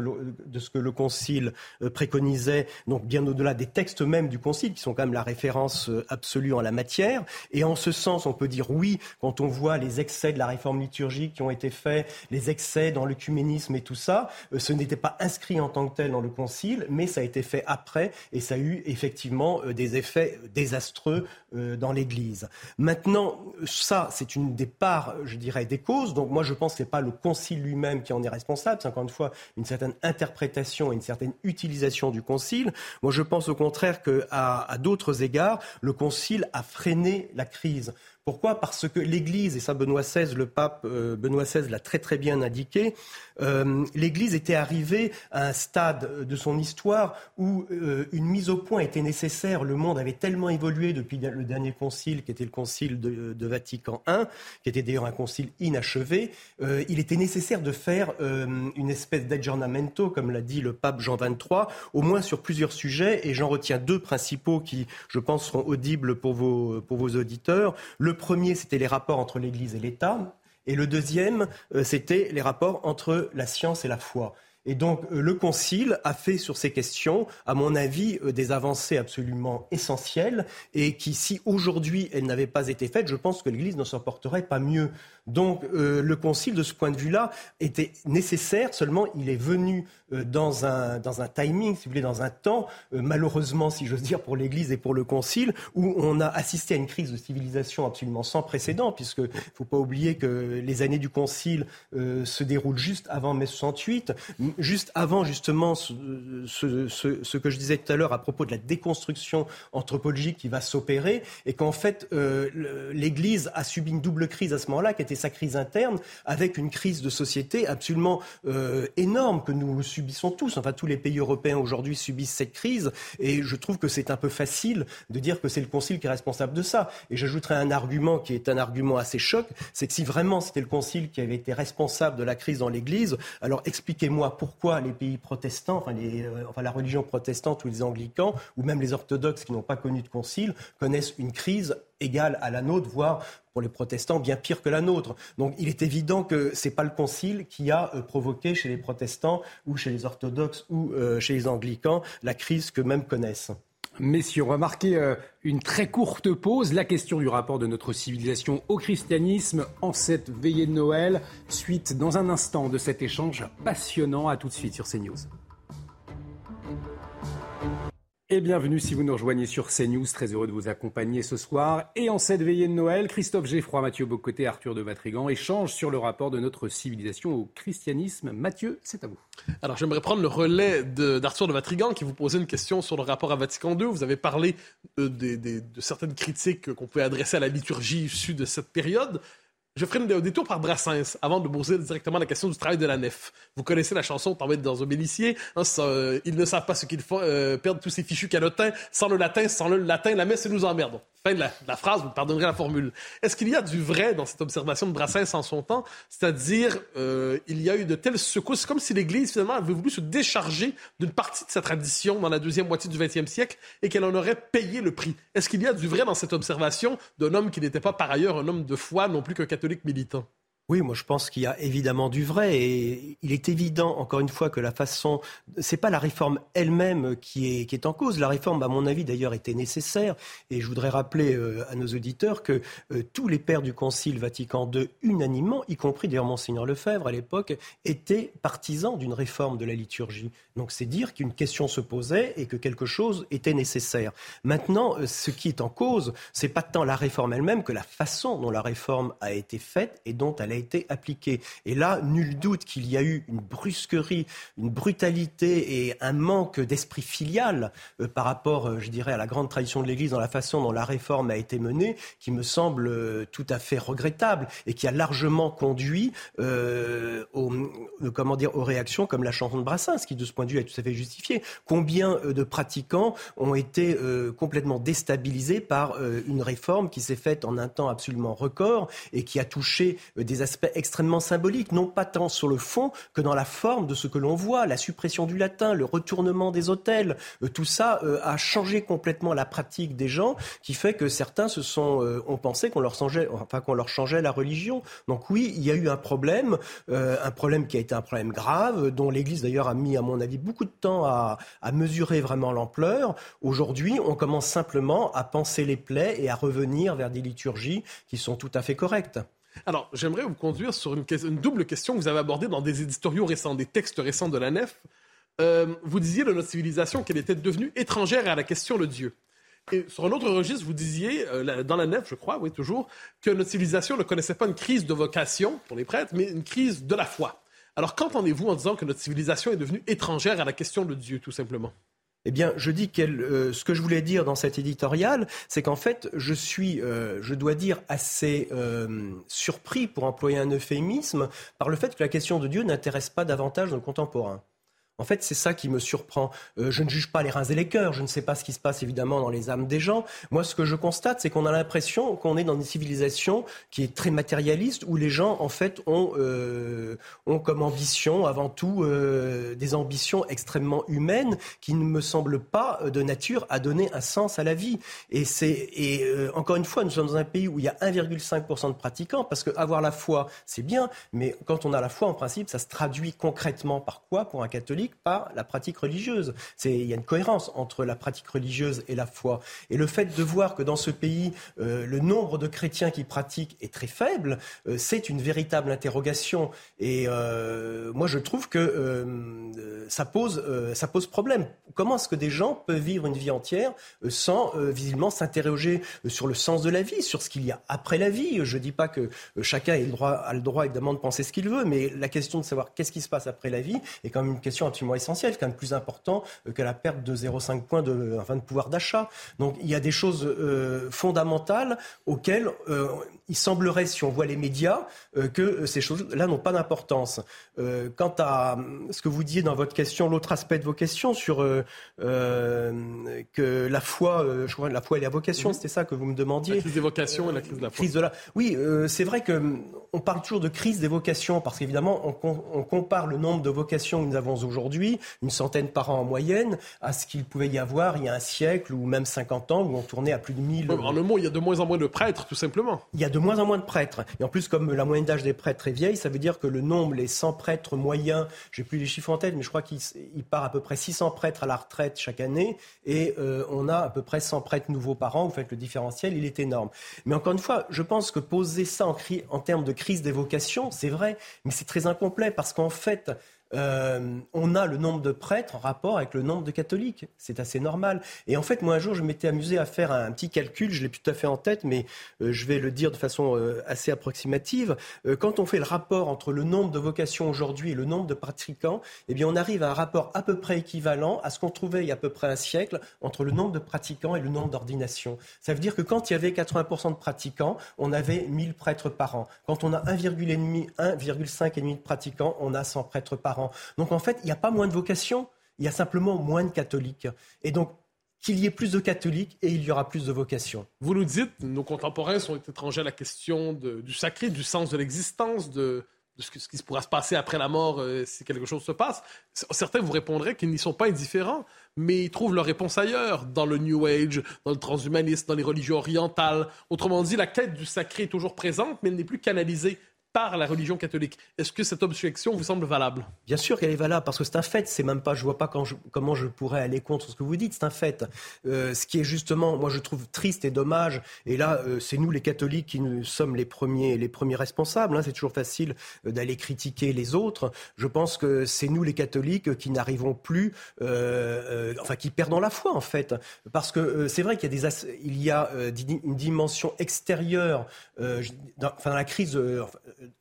le, concile euh, préconisait, donc bien au-delà des textes mêmes du concile, qui sont quand même la référence absolue en la matière. Et en ce sens, on peut dire oui, quand on voit les excès de la réforme liturgique qui ont été faits, les excès dans l'œcuménisme et tout ça, ce n'était pas inscrit en tant que tel dans le concile, mais ça a été fait après et ça a eu effectivement des effets désastreux dans l'Église. Maintenant, ça, c'est une des parts, je dirais, des causes. Donc moi, je pense que ce n'est pas le Concile lui-même qui en est responsable. C'est encore une fois une certaine interprétation et une certaine utilisation du Concile. Moi, je pense au contraire qu'à à, d'autres égards, le Concile a freiné la crise. Pourquoi? Parce que l'Église, et ça Benoît XVI, le pape euh, Benoît XVI l'a très très bien indiqué, euh, l'Église était arrivée à un stade de son histoire où euh, une mise au point était nécessaire. Le monde avait tellement évolué depuis le dernier concile, qui était le concile de, Vatican I, qui était d'ailleurs un concile inachevé. il était nécessaire de faire une espèce d'aggiornamento, comme l'a dit le pape Jean XXIII, au moins sur plusieurs sujets, et j'en retiens deux principaux qui, je pense, seront audibles pour vos, auditeurs. Le premier, c'était les rapports entre l'Église et l'État. Et le deuxième, euh, c'était les rapports entre la science et la foi. Et donc euh, le Concile a fait sur ces questions, à mon avis, euh, des avancées absolument essentielles et qui, si aujourd'hui elles n'avaient pas été faites, je pense que l'Église ne s'en porterait pas mieux. Donc euh, le Concile, de ce point de vue-là, était nécessaire, seulement il est venu euh, dans, un, dans un timing, si vous voulez, dans un temps, euh, malheureusement, si j'ose dire, pour l'Église et pour le Concile, où on a assisté à une crise de civilisation absolument sans précédent, puisque faut pas oublier que les années du Concile se déroulent juste avant mai 68, juste avant justement ce, que je disais tout à l'heure à propos de la déconstruction anthropologique qui va s'opérer, et qu'en fait l'Église a subi une double crise à ce moment-là, qui était sa crise interne, avec une crise de société absolument euh, énorme que nous subissons tous. Enfin, tous les pays européens aujourd'hui subissent cette crise, et je trouve que c'est un peu facile de dire que c'est le Concile qui est responsable de ça. Et j'ajouterai un argument qui est un argument assez choc, c'est que si vraiment c'était le Concile qui avait été responsable de la crise dans l'Église, alors expliquez-moi pourquoi les pays protestants, enfin, euh, enfin la religion protestante ou les anglicans, ou même les orthodoxes qui n'ont pas connu de Concile, connaissent une crise égale à la nôtre, voire pour les protestants bien pire que la nôtre. Donc il est évident que ce n'est pas le concile qui a euh, provoqué chez les protestants ou chez les orthodoxes ou euh, chez les anglicans la crise que mêmes connaissent. Messieurs, on euh, une très courte pause. La question du rapport de notre civilisation au christianisme en cette veillée de Noël. Suite dans un instant de cet échange passionnant. À tout de suite sur CNews. Et bienvenue si vous nous rejoignez sur CNews. Très heureux de vous accompagner ce soir. Et en cette veillée de Noël, Christophe Geffroy, Mathieu Bocoté, Arthur de Vatrigan échangent sur le rapport de notre civilisation au christianisme. Mathieu, c'est à vous. Alors j'aimerais prendre le relais d'Arthur de, Vatrigan qui vous posait une question sur le rapport à Vatican II. Vous avez parlé de, de certaines critiques qu'on pouvait adresser à la liturgie issue de cette période. Je ferai un détour par Brassens avant de poser directement la question du travail de la nef. Vous connaissez la chanson T'embête dans un bélissier. Hein, euh, ils ne savent pas ce qu'ils font, euh, perdent tous ces fichus canotins. Sans le latin, sans le latin, la messe nous emmerde la, phrase, vous pardonnerez la formule. Est-ce qu'il y a du vrai dans cette observation de Brassens en son temps? C'est-à-dire, euh, il y a eu de telles secousses, comme si l'Église, finalement, avait voulu se décharger d'une partie de sa tradition dans la deuxième moitié du XXe siècle et qu'elle en aurait payé le prix. Est-ce qu'il y a du vrai dans cette observation d'un homme qui n'était pas par ailleurs un homme de foi, non plus qu'un catholique militant? Oui, moi je pense qu'il y a évidemment du vrai et il est évident, encore une fois, que la façon, c'est pas la réforme elle-même qui est, en cause. La réforme, à mon avis, d'ailleurs, était nécessaire et je voudrais rappeler euh, à nos auditeurs que euh, tous les pères du Concile Vatican II, unanimement, y compris d'ailleurs Monseigneur Lefebvre à l'époque, étaient partisans d'une réforme de la liturgie. Donc c'est dire qu'une question se posait et que quelque chose était nécessaire. Maintenant, euh, ce qui est en cause, c'est pas tant la réforme elle-même que la façon dont la réforme a été faite et dont elle a été appliquée. Et là, nul doute qu'il y a eu une brusquerie, une brutalité et un manque d'esprit filial euh, par rapport, euh, je dirais, à la grande tradition de l'Église dans la façon dont la réforme a été menée, qui me semble euh, tout à fait regrettable et qui a largement conduit aux, comment dire, aux réactions comme la chanson de Brassens, qui de ce point de vue est tout à fait justifiée. Combien de pratiquants ont été complètement déstabilisés par une réforme qui s'est faite en un temps absolument record et qui a touché des extrêmement symboliques, non pas tant sur le fond que dans la forme de ce que l'on voit, la suppression du latin, le retournement des hôtels, euh, tout ça euh, a changé complètement la pratique des gens, qui fait que certains se sont, euh, ont pensé qu'on leur changeait, enfin qu'on leur changeait la religion. Donc oui, il y a eu un problème, un problème qui a été un problème grave, dont l'Église d'ailleurs a mis, à mon avis, beaucoup de temps à, à mesurer vraiment l'ampleur. Aujourd'hui, on commence simplement à penser les plaies et à revenir vers des liturgies qui sont tout à fait correctes. Alors, j'aimerais vous conduire sur une, double question que vous avez abordée dans des éditoriaux récents, des textes récents de la nef. Euh, vous disiez de notre civilisation qu'elle était devenue étrangère à la question de Dieu. Et sur un autre registre, vous disiez, euh, dans la nef, je crois, oui, toujours, que notre civilisation ne connaissait pas une crise de vocation pour les prêtres, mais une crise de la foi. Alors, qu'entendez-vous en disant que notre civilisation est devenue étrangère à la question de Dieu, tout simplement? Eh bien, je dis que euh, ce que je voulais dire dans cet éditorial, c'est qu'en fait, je suis, je dois dire, assez surpris, pour employer un euphémisme, par le fait que la question de Dieu n'intéresse pas davantage nos contemporains. En fait, c'est ça qui me surprend. Euh, je ne juge pas les reins et les cœurs. Je ne sais pas ce qui se passe évidemment dans les âmes des gens. Moi, ce que je constate, c'est qu'on a l'impression qu'on est dans une civilisation qui est très matérialiste, où les gens, en fait, ont, euh, comme ambition, avant tout, euh, des ambitions extrêmement humaines qui ne me semblent pas de nature à donner un sens à la vie. Et c'est encore une fois, nous sommes dans un pays où il y a 1,5% de pratiquants, parce que avoir la foi, c'est bien, mais quand on a la foi, en principe, ça se traduit concrètement par quoi pour un catholique? Par la pratique religieuse. Il y a une cohérence entre la pratique religieuse et la foi. Et le fait de voir que dans ce pays, euh, le nombre de chrétiens qui pratiquent est très faible, euh, c'est une véritable interrogation. Et euh, moi, je trouve que ça, pose, ça pose problème. Comment est-ce que des gens peuvent vivre une vie entière sans visiblement s'interroger sur le sens de la vie, sur ce qu'il y a après la vie? Je ne dis pas que chacun a le, droit, a le droit évidemment de penser ce qu'il veut, mais la question de savoir qu'est-ce qui se passe après la vie est quand même une question essentiel, quand même plus important euh, que la perte de 0,5 points de, enfin, de pouvoir d'achat. Donc il y a des choses euh, fondamentales auxquelles euh, il semblerait, si on voit les médias, que ces choses-là n'ont pas d'importance. quant à ce que vous disiez dans votre question, l'autre aspect de vos questions sur que la foi, je crois, la foi et la vocation, mm-hmm. c'était ça que vous me demandiez. La crise des vocations et la crise de la foi. Crise de la... Oui, c'est vrai que on parle toujours de crise des vocations parce qu'évidemment, on, on compare le nombre de vocations que nous avons aujourd'hui une centaine par an en moyenne, à ce qu'il pouvait y avoir il y a un siècle ou même 50 ans où on tournait à plus de 1000. En le mot, il y a de moins en moins de prêtres, tout simplement. Il y a de moins en moins de prêtres. Et en plus, comme la moyenne d'âge des prêtres est vieille, ça veut dire que le nombre, les 100 prêtres moyens, j'ai plus les chiffres en tête, mais je crois qu'il part à peu près 600 prêtres à la retraite chaque année et euh, on a à peu près 100 prêtres nouveaux par an. Vous faites le différentiel, il est énorme. Mais encore une fois, je pense que poser ça en, en termes de crise des vocations, c'est vrai, mais c'est très incomplet parce qu'en fait, euh, on a le nombre de prêtres en rapport avec le nombre de catholiques. C'est assez normal. Et en fait, moi, un jour, je m'étais amusé à faire un, petit calcul, je l'ai plus tout à fait en tête, mais euh, je vais le dire de façon euh, assez approximative. quand on fait le rapport entre le nombre de vocations aujourd'hui et le nombre de pratiquants, eh bien, on arrive à un rapport à peu près équivalent à ce qu'on trouvait il y a à peu près un siècle entre le nombre de pratiquants et le nombre d'ordinations. Ça veut dire que quand il y avait 80% de pratiquants, on avait 1000 prêtres par an. Quand on a 1,5 de pratiquants, on a 100 prêtres par an. Donc en fait, il n'y a pas moins de vocations, il y a simplement moins de catholiques. Et donc, qu'il y ait plus de catholiques et il y aura plus de vocations. Vous nous dites, nos contemporains sont étrangers à la question du sacré, du sens de l'existence, de, ce, qui pourra se passer après la mort euh, si quelque chose se passe. Certains vous répondraient qu'ils n'y sont pas indifférents, mais ils trouvent leur réponse ailleurs, dans le New Age, dans le transhumanisme, dans les religions orientales. Autrement dit, la quête du sacré est toujours présente, mais elle n'est plus canalisée par la religion catholique. Est-ce que cette objection vous semble valable? Bien sûr qu'elle est valable parce que c'est un fait. C'est même pas, je vois pas comment je pourrais aller contre ce que vous dites. C'est un fait. Euh, ce qui est justement, moi je trouve triste et dommage. Et là, euh, c'est nous les catholiques qui sommes les premiers, les premiers responsables. Hein. C'est toujours facile euh, d'aller critiquer les autres. Je pense que c'est nous les catholiques qui n'arrivons plus, enfin qui perdons la foi en fait, parce que c'est vrai qu'il y a des, il y a une dimension extérieure, dans, enfin dans la crise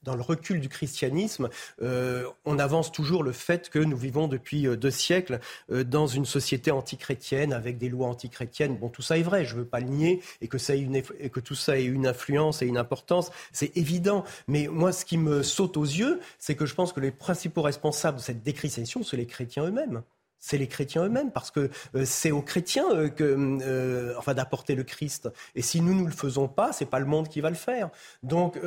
dans le recul du christianisme, euh, on avance toujours le fait que nous vivons depuis euh, deux siècles euh, dans une société antichrétienne avec des lois antichrétiennes. Bon, tout ça est vrai, je ne veux pas le nier, et que, tout ça ait une influence et une importance, c'est évident. Mais moi, ce qui me saute aux yeux, c'est que je pense que les principaux responsables de cette déchristianisation, sont les chrétiens eux-mêmes. C'est les chrétiens eux-mêmes, parce que euh, c'est aux chrétiens euh, que, euh, enfin, d'apporter le Christ. Et si nous ne le faisons pas, c'est pas le monde qui va le faire. Donc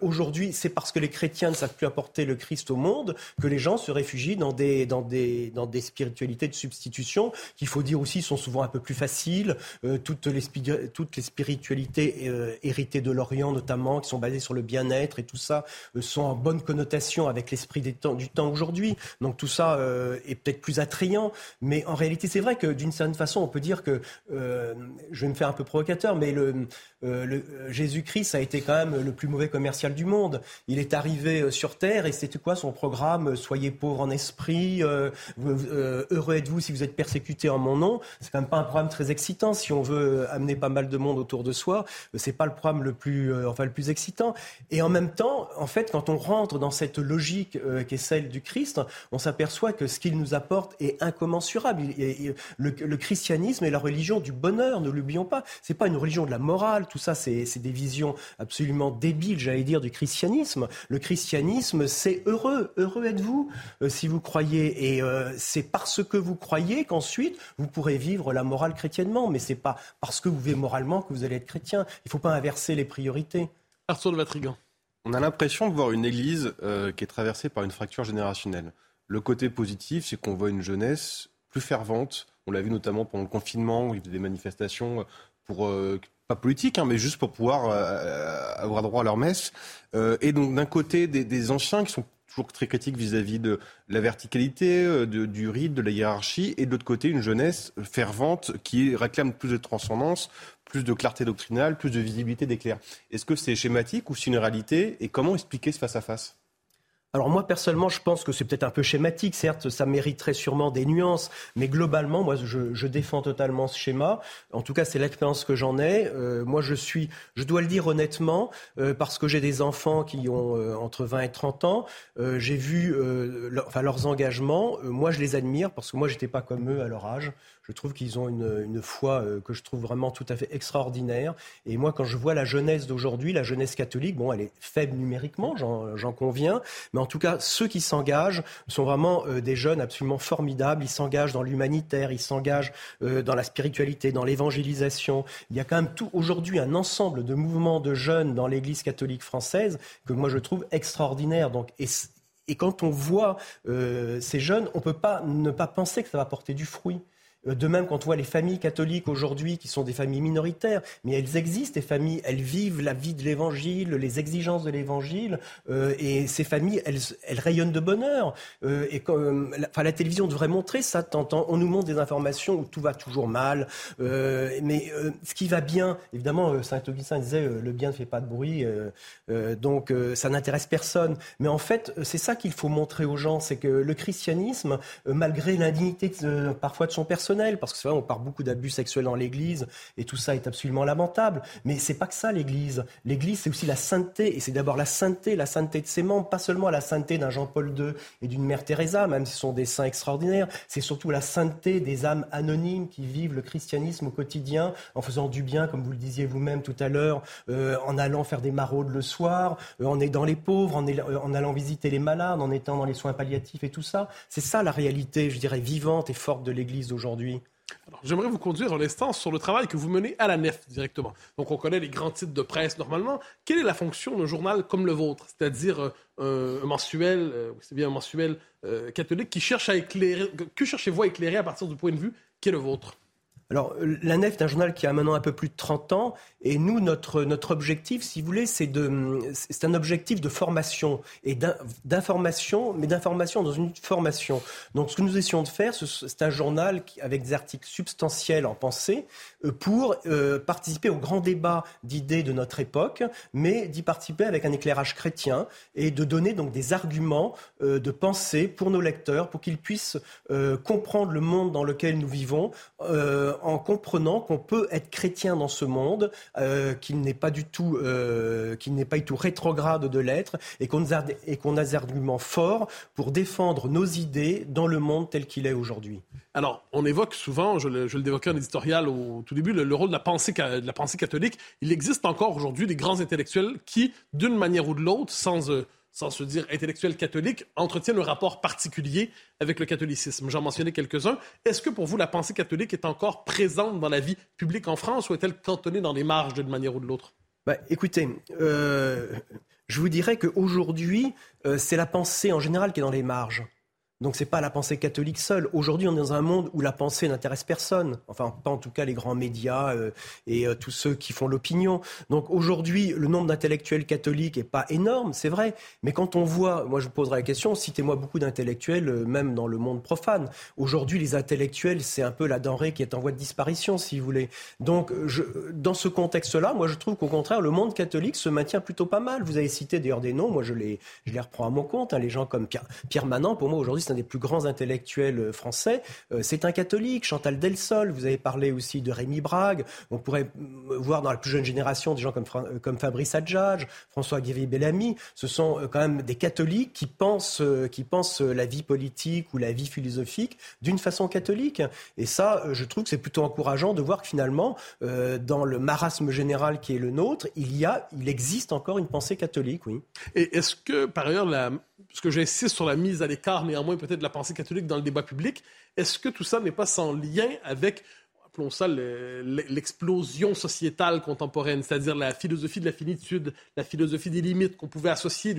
aujourd'hui, c'est parce que les chrétiens ne savent plus apporter le Christ au monde que les gens se réfugient dans des dans des dans des spiritualités de substitution, qu'il faut dire aussi sont souvent un peu plus faciles. toutes les toutes les spiritualités héritées de l'Orient, notamment, qui sont basées sur le bien-être et tout ça, sont en bonne connotation avec l'esprit du temps aujourd'hui. Donc tout ça est peut-être plus attrayant mais en réalité, c'est vrai que d'une certaine façon, on peut dire que, euh, je vais me faire un peu provocateur, mais le, euh, euh, Jésus-Christ a été quand même le plus mauvais commercial du monde. Il est arrivé sur Terre et c'était quoi son programme Soyez pauvres en esprit, heureux êtes-vous si vous êtes persécutés en mon nom. C'est quand même pas un programme très excitant si on veut amener pas mal de monde autour de soi. C'est pas le programme le plus, enfin le plus excitant. Et en même temps, en fait, quand on rentre dans cette logique qui est celle du Christ, on s'aperçoit que ce qu'il nous apporte est incommensurable. Le, christianisme est la religion du bonheur, ne l'oublions pas. C'est pas une religion de la morale, tout ça, c'est des visions absolument débiles, j'allais dire, du christianisme. Le christianisme, c'est heureux. Heureux êtes-vous euh, si vous croyez. Et euh, c'est parce que vous croyez qu'ensuite, vous pourrez vivre la morale chrétiennement. Mais c'est pas parce que vous vivez moralement que vous allez être chrétien. Il ne faut pas inverser les priorités. Arthur de Vatrigan. On a l'impression de voir une église euh, qui est traversée par une fracture générationnelle. Le côté positif, c'est qu'on voit une jeunesse plus fervente. On l'a vu notamment pendant le confinement, où il y avait des manifestations pour euh, pas politique, hein, mais juste pour pouvoir euh, avoir droit à leur messe. Euh, et donc d'un côté des, anciens qui sont toujours très critiques vis-à-vis de la verticalité, du rite, de la hiérarchie, et de l'autre côté une jeunesse fervente qui réclame plus de transcendance, plus de clarté doctrinale, plus de visibilité d'éclair. Est-ce que c'est schématique ou c'est une réalité Et comment expliquer ce face à face alors moi personnellement, je pense que c'est peut-être un peu schématique. Certes, ça mériterait sûrement des nuances, mais globalement, moi, je, défends totalement ce schéma. En tout cas, c'est l'expérience que j'en ai. Euh, moi, je suis, je dois le dire honnêtement, euh, parce que j'ai des enfants qui ont euh, entre 20 et 30 ans. j'ai vu, enfin, leurs engagements. moi, je les admire parce que moi, j'étais pas comme eux à leur âge. Je trouve qu'ils ont une, foi que je trouve vraiment tout à fait extraordinaire. Et moi, quand je vois la jeunesse d'aujourd'hui, la jeunesse catholique, bon, elle est faible numériquement, j'en conviens, mais en tout cas, ceux qui s'engagent sont vraiment euh, des jeunes absolument formidables. Ils s'engagent dans l'humanitaire, ils s'engagent euh, dans la spiritualité, dans l'évangélisation. Il y a quand même tout aujourd'hui un ensemble de mouvements de jeunes dans l'Église catholique française que moi je trouve extraordinaire. Donc, et, quand on voit euh, ces jeunes, on ne peut pas ne pas penser que ça va porter du fruit. Euh, de même, quand on voit les familles catholiques aujourd'hui, qui sont des familles minoritaires, mais elles existent, ces familles, elles vivent la vie de l'Évangile, les exigences de l'Évangile, euh, et ces familles, elles, rayonnent de bonheur. Euh, et la, enfin, la télévision devrait montrer ça. On nous montre des informations où tout va toujours mal, mais ce qui va bien, évidemment, Saint Augustin disait le bien ne fait pas de bruit, donc ça n'intéresse personne. Mais en fait, c'est ça qu'il faut montrer aux gens, c'est que le christianisme, malgré l'indignité parfois de son personnage, parce que c'est vrai, on parle beaucoup d'abus sexuels dans l'Église, et tout ça est absolument lamentable. Mais c'est pas que ça l'Église. L'Église, c'est aussi la sainteté, et c'est d'abord la sainteté, la sainteté de ses membres, pas seulement la sainteté d'un Jean-Paul II et d'une Mère Teresa, même si ce sont des saints extraordinaires. C'est surtout la sainteté des âmes anonymes qui vivent le christianisme au quotidien, en faisant du bien, comme vous le disiez vous-même tout à l'heure, euh, en allant faire des maraudes le soir, euh, en aidant les pauvres, en, euh, en allant visiter les malades, en étant dans les soins palliatifs et tout ça. C'est ça la réalité, je dirais, vivante et forte de l'Église J'aimerais vous conduire un instant sur le travail que vous menez à la nef directement. Donc, on connaît les grands titres de presse normalement. Quelle est la fonction d'un journal comme le vôtre, c'est-à-dire euh, un mensuel, euh, c'est bien mensuel euh, catholique qui cherche à éclairer, que cherchez-vous à éclairer à partir du point de vue qui est le vôtre? Alors, la Nef est un journal qui a maintenant un peu plus de 30 ans, et nous, notre, notre objectif, si vous voulez, c'est c'est un objectif de formation et d'information, mais d'information dans une formation. Donc, ce que nous essayons de faire, c'est un journal avec des articles substantiels en pensée euh, pour euh, participer au grand débat d'idées de notre époque, mais d'y participer avec un éclairage chrétien et de donner donc des arguments euh, de pensée pour nos lecteurs, pour qu'ils puissent comprendre le monde dans lequel nous vivons en comprenant qu'on peut être chrétien dans ce monde, euh, qu'il n'est pas du tout, euh, qu'il n'est pas du tout rétrograde de l'être, et qu'on a, des arguments forts pour défendre nos idées dans le monde tel qu'il est aujourd'hui. Alors, on évoque souvent, je le, je le dévoquais en éditorial au tout début, le, rôle de la, pensée, de la pensée catholique. Il existe encore aujourd'hui des grands intellectuels qui, d'une manière ou de l'autre, sans, euh, sans se dire intellectuels catholiques, entretiennent un rapport particulier avec le catholicisme. J'en mentionnais quelques-uns. Est-ce que pour vous, la pensée catholique est encore présente dans la vie publique en France ou est-elle cantonnée dans les marges d'une manière ou de l'autre? Bah, Écoutez, euh, je vous dirais qu'aujourd'hui, euh, c'est la pensée en général qui est dans les marges. Donc c'est pas la pensée catholique seule. Aujourd'hui, on est dans un monde où la pensée n'intéresse personne. Enfin, pas en tout cas les grands médias euh, et euh, tous ceux qui font l'opinion. Donc aujourd'hui, le nombre d'intellectuels catholiques est pas énorme, c'est vrai. Mais quand on voit, moi je vous poserai la question, citez-moi beaucoup d'intellectuels, euh, même dans le monde profane. Aujourd'hui, les intellectuels, c'est un peu la denrée qui est en voie de disparition, si vous voulez. Donc dans ce contexte-là, moi je trouve qu'au contraire, le monde catholique se maintient plutôt pas mal. Vous avez cité d'ailleurs des noms, moi je les, je les reprends à mon compte. Hein, les gens comme Pierre, Pierre Manant, pour moi aujourd'hui, un des plus grands intellectuels euh, français. Euh, c'est un catholique, Chantal Delsol. Vous avez parlé aussi de Rémi Brague. On pourrait euh, voir dans la plus jeune génération des gens comme, comme Fabrice Adjadj, François Guéry Bellamy. Ce sont quand même des catholiques qui pensent, qui pensent la vie politique ou la vie philosophique d'une façon catholique. Et ça, je trouve que c'est plutôt encourageant de voir que finalement, dans le marasme général qui est le nôtre, il y a, il existe encore une pensée catholique, oui. Et est-ce que, par ailleurs, la, parce que j'insiste sur la mise à l'écart néanmoins peut-être de la pensée catholique dans le débat public, est-ce que tout ça n'est pas sans lien avec appelons ça l'explosion sociétale contemporaine, c'est-à-dire la philosophie de la finitude, la philosophie des limites qu'on pouvait associer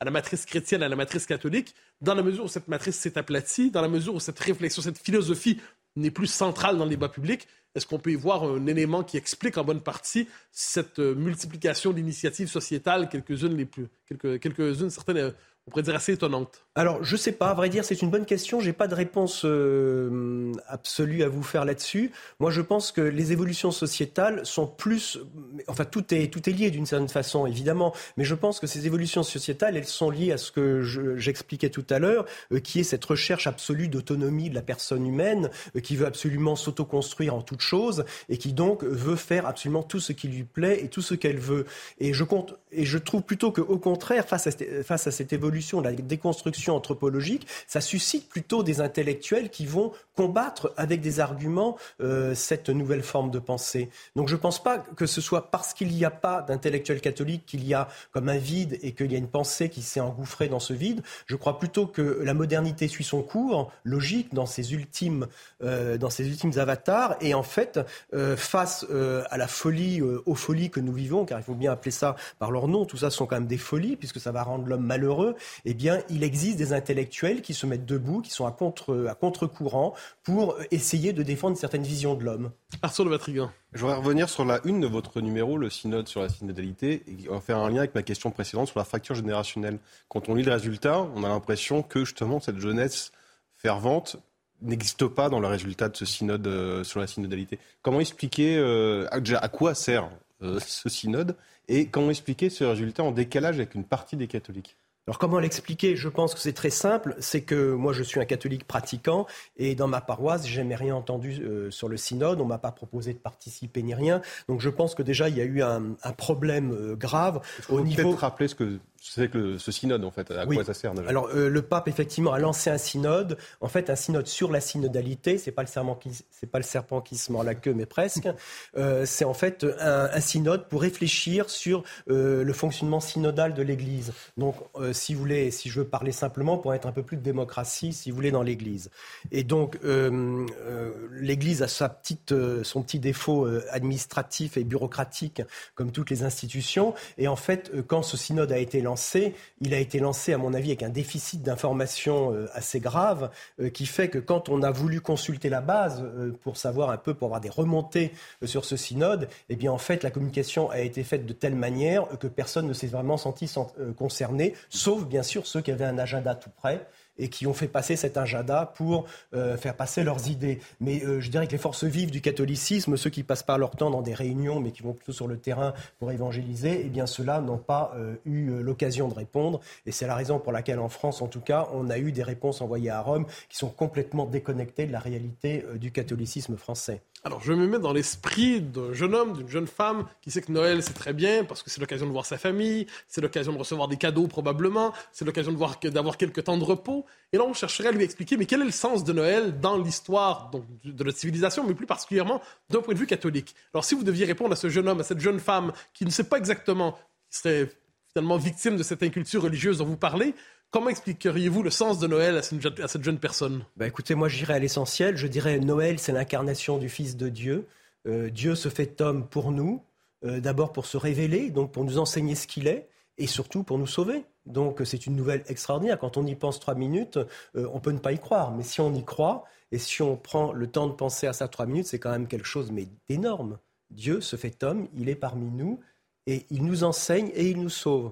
à la matrice chrétienne, à la matrice catholique, dans la mesure où cette matrice s'est aplatie, dans la mesure où cette réflexion, cette philosophie n'est plus centrale dans le débat public, est-ce qu'on peut y voir un élément qui explique en bonne partie cette euh, multiplication d'initiatives sociétales, quelques-unes les plus, quelques, quelques-unes certaines euh, on pourrait dire assez étonnante Alors, je sais pas, à vrai dire, c'est une bonne question. J'ai pas de réponse euh, absolue à vous faire là-dessus. Moi, je pense que les évolutions sociétales sont plus, enfin, tout est tout est lié d'une certaine façon, évidemment. Mais je pense que ces évolutions sociétales, elles sont liées à ce que j'expliquais tout à l'heure, euh, qui est cette recherche absolue d'autonomie de la personne humaine, euh, qui veut absolument s'autoconstruire en toute chose et qui donc veut faire absolument tout ce qui lui plaît et tout ce qu'elle veut. Et je compte et je trouve plutôt qu'au contraire, face à, face à cette évolution la déconstruction anthropologique, ça suscite plutôt des intellectuels qui vont combattre avec des arguments euh, cette nouvelle forme de pensée. Donc je ne pense pas que ce soit parce qu'il n'y a pas d'intellectuels catholiques qu'il y a comme un vide et qu'il y a une pensée qui s'est engouffrée dans ce vide. Je crois plutôt que la modernité suit son cours logique dans ses ultimes, euh, dans ses ultimes avatars et en fait euh, face à la folie, aux folies que nous vivons, car il faut bien appeler ça par leur nom, tout ça sont quand même des folies puisque ça va rendre l'homme malheureux eh bien, il existe des intellectuels qui se mettent debout, qui sont à contre, à contre-courant pour essayer de défendre une certaine vision de l'homme. Arthur de Vatrigan. Je voudrais revenir sur la une de votre numéro, le synode sur la synodalité, et on va faire un lien avec ma question précédente sur la fracture générationnelle. Quand on lit le résultat, on a l'impression que justement cette jeunesse fervente n'existe pas dans le résultat de ce synode euh, sur la synodalité. Comment expliquer euh, à quoi sert euh, ce synode et comment expliquer ce résultat en décalage avec une partie des catholiques? Alors comment l'expliquer? Je pense que c'est très simple. C'est que moi je suis un catholique pratiquant et dans ma paroisse j'ai jamais rien entendu euh, sur le synode. On m'a pas proposé de participer ni rien. Donc je pense que déjà il y a eu un, problème euh, grave au niveau. Peut-être rappeler ce que c'est que ce synode, en fait, à quoi ça sert Alors, euh, le pape, effectivement, a lancé un synode. En fait, un synode sur la synodalité. C'est pas le serpent qui, c'est pas le serpent qui se mord la queue, mais presque. Euh, c'est en fait un, synode pour réfléchir sur euh, le fonctionnement synodal de l'Église. Donc, si vous voulez, si je veux parler simplement, pour être un peu plus de démocratie, si vous voulez, dans l'Église. Et donc, l'Église a sa petite, son petit défaut administratif et bureaucratique, comme toutes les institutions. Et en fait, quand ce synode a été lancé, il a été lancé, à mon avis, avec un déficit d'information euh, assez grave, euh, qui fait que quand on a voulu consulter la base euh, pour savoir un peu, pour avoir des remontées sur ce synode, eh bien, en fait, la communication a été faite de telle manière que personne ne s'est vraiment senti concerné, sauf bien sûr ceux qui avaient un agenda tout prêt et qui ont fait passer cet agenda pour euh, faire passer leurs idées. Mais euh, je dirais que les forces vives du catholicisme, ceux qui passent pas leur temps dans des réunions, mais qui vont plutôt sur le terrain pour évangéliser, eh bien ceux-là n'ont pas euh, eu l'occasion de répondre. Et c'est la raison pour laquelle en France, en tout cas, on a eu des réponses envoyées à Rome qui sont complètement déconnectées de la réalité du catholicisme français. Alors, je me mets dans l'esprit d'un jeune homme, d'une jeune femme qui sait que Noël, c'est très bien parce que c'est l'occasion de voir sa famille, c'est l'occasion de recevoir des cadeaux probablement, c'est l'occasion d'avoir quelques temps de repos. Et là, on chercherait à lui expliquer, mais quel est le sens de Noël dans l'histoire de notre civilisation, mais plus particulièrement d'un point de vue catholique? Alors, si vous deviez répondre à ce jeune homme, à cette jeune femme qui ne sait pas exactement, qui serait finalement victime de cette inculture religieuse dont vous parlez. Comment expliqueriez-vous le sens de Noël à cette jeune, personne? Bah Écoutez, moi j'irais à l'essentiel. Je dirais Noël, c'est l'incarnation du Fils de Dieu. Euh, Dieu se fait homme pour nous, euh, d'abord pour se révéler, donc pour nous enseigner ce qu'il est, et surtout pour nous sauver. Donc c'est une nouvelle extraordinaire. Quand on y pense trois minutes, euh, on peut ne pas y croire. Mais si on y croit, et si on prend le temps de penser à ça trois minutes, c'est quand même quelque chose mais d'énorme. Dieu se fait homme, il est parmi nous, et il nous enseigne et il nous sauve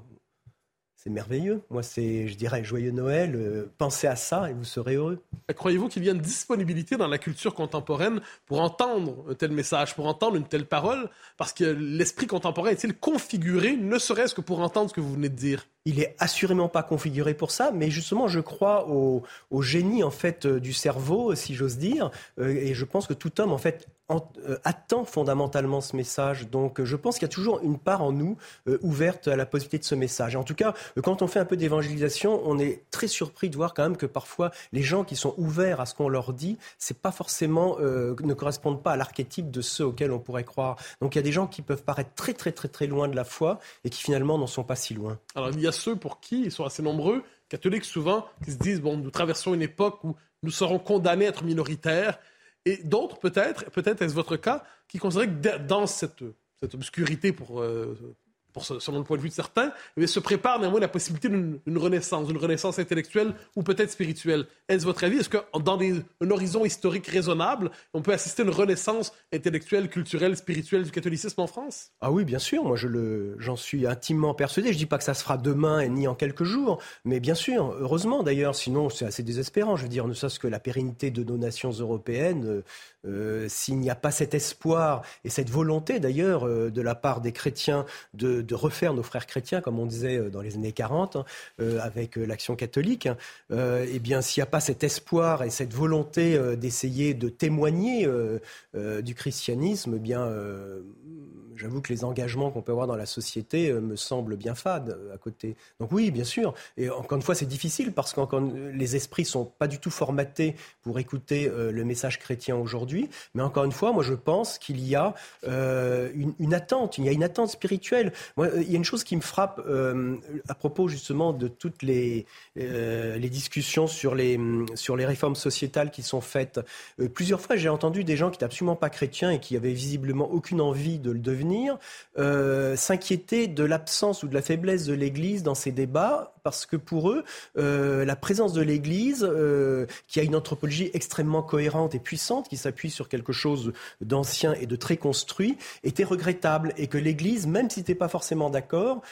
c'est merveilleux. Moi, c'est, je dirais, joyeux Noël. Euh, pensez à ça et vous serez heureux. Croyez-vous qu'il y a une disponibilité dans la culture contemporaine pour entendre un tel message, pour entendre une telle parole? Parce que l'esprit contemporain est-il configuré, ne serait-ce que pour entendre ce que vous venez de dire? Il est assurément pas configuré pour ça, mais justement, je crois au, génie en fait euh, du cerveau, si j'ose dire, euh, et je pense que tout homme en fait euh, attend fondamentalement ce message. Donc je pense qu'il y a toujours une part en nous euh, ouverte à la possibilité de ce message. Et en tout cas, euh, quand on fait un peu d'évangélisation, on est très surpris de voir quand même que parfois les gens qui sont ouverts à ce qu'on leur dit, c'est pas forcément ne correspondent pas à l'archétype de ceux auxquels on pourrait croire. Donc il y a des gens qui peuvent paraître très très très très loin de la foi et qui finalement n'en sont pas si loin. Alors il y a ceux pour qui ils sont assez nombreux, catholiques souvent, qui se disent bon, nous traversons une époque où nous serons condamnés à être minoritaires et d'autres, peut-être, peut-être est-ce votre cas, qui considèrent que dans cette, cette obscurité pour euh, selon le point de vue de certains, mais se prépare néanmoins la possibilité d'une renaissance, d'une renaissance intellectuelle ou peut-être spirituelle. Est-ce votre avis? Est-ce que dans un horizon historique raisonnable, on peut assister à une renaissance intellectuelle, culturelle, spirituelle du catholicisme en France? Ah oui, bien sûr. Moi, j'en suis intimement persuadé. Je dis pas que ça se fera demain ni en quelques jours, mais bien sûr, heureusement d'ailleurs. Sinon, c'est assez désespérant. Je veux dire, ne serait-ce que la pérennité de nos nations européennes. Euh, euh, s'il n'y a pas cet espoir et cette volonté d'ailleurs euh, de la part des chrétiens de, refaire nos frères chrétiens, comme on disait euh, dans les années 40, hein, avec l'action catholique, eh bien s'il n'y a pas cet espoir et cette volonté d'essayer de témoigner du christianisme, eh bien j'avoue que les engagements qu'on peut avoir dans la société euh, me semblent bien fades euh, à côté. Donc oui, bien sûr. Et encore une fois, c'est difficile parce que les esprits sont pas du tout formatés pour écouter euh, le message chrétien aujourd'hui. Mais encore une fois, moi, je pense qu'il y a une, attente. Il y a une attente spirituelle. Moi, il y a une chose qui me frappe à propos justement de toutes les, discussions sur les, sur les réformes sociétales qui sont faites. plusieurs fois, j'ai entendu des gens qui n'étaient absolument pas chrétiens et qui avaient visiblement aucune envie de le devenir euh, s'inquiéter de l'absence ou de la faiblesse de l'Église dans ces débats, parce que pour eux, euh, la présence de l'Église, euh, qui a une anthropologie extrêmement cohérente et puissante, qui s'appuie sur quelque chose d'ancien et de très construit, était regrettable, et que l'Église, même si n'était pas forcément d'accord,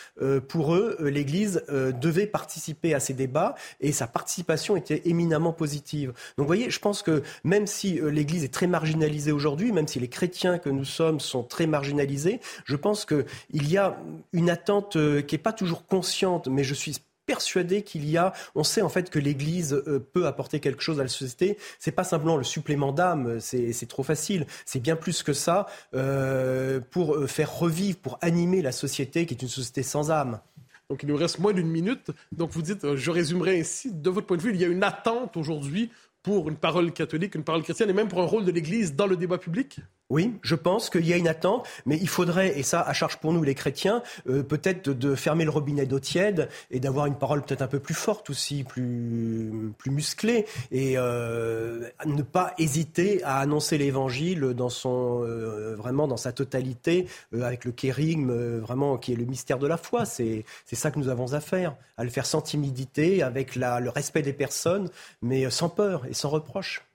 pour eux, l'Église devait participer à ces débats, et sa participation était éminemment positive. Donc vous voyez, je pense que même si l'Église est très marginalisée aujourd'hui, même si les chrétiens que nous sommes sont très marginalisés, je pense qu'il y a une attente euh, qui n'est pas toujours consciente, mais je suis persuadé qu'il y a, on sait en fait que l'Église euh, peut apporter quelque chose à la société. C'est pas simplement le supplément d'âme, c'est trop facile. C'est bien plus que ça euh, pour faire revivre, pour animer la société qui est une société sans âme. Donc il nous reste moins d'une minute. Donc vous dites, je résumerai ainsi, de votre point de vue, il y a une attente aujourd'hui pour une parole catholique, une parole chrétienne et même pour un rôle de l'Église dans le débat public? Oui, je pense qu'il y a une attente, mais il faudrait, et ça à charge pour nous les chrétiens, euh, peut-être de fermer le robinet d'eau tiède et d'avoir une parole peut-être un peu plus forte aussi, plus, plus musclée, et euh, ne pas hésiter à annoncer l'évangile dans son, euh, vraiment dans sa totalité, avec le kérigme, vraiment qui est le mystère de la foi. C'est ça que nous avons à faire, à le faire sans timidité, avec la, le respect des personnes, mais sans peur et sans reproche.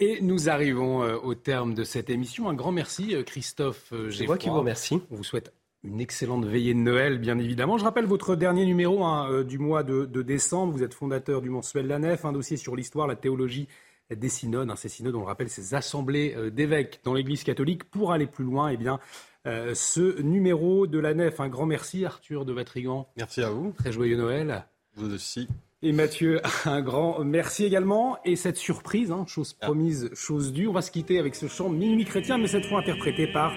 Et nous arrivons euh, au terme de cette émission. Un grand merci, euh, Christophe Géfroy. C'est moi qui vous remercie. On vous souhaite une excellente veillée de Noël, bien évidemment. Je rappelle votre dernier numéro hein, euh, du mois de, décembre. Vous êtes fondateur du mensuel La Nef, un dossier sur l'histoire, la théologie des synodes. Hein, ces synodes, on le rappelle, ces assemblées d'évêques dans l'Église catholique. Pour aller plus loin, eh bien, ce numéro de La Nef, un grand merci, Arthur de Vatrigan. Merci à vous. Très joyeux Noël. Vous aussi. Et Mathieu, un grand merci également. Et cette surprise, hein, chose ah. promise, chose due, on va se quitter avec ce chant Minuit chrétien, mais cette fois interprété par,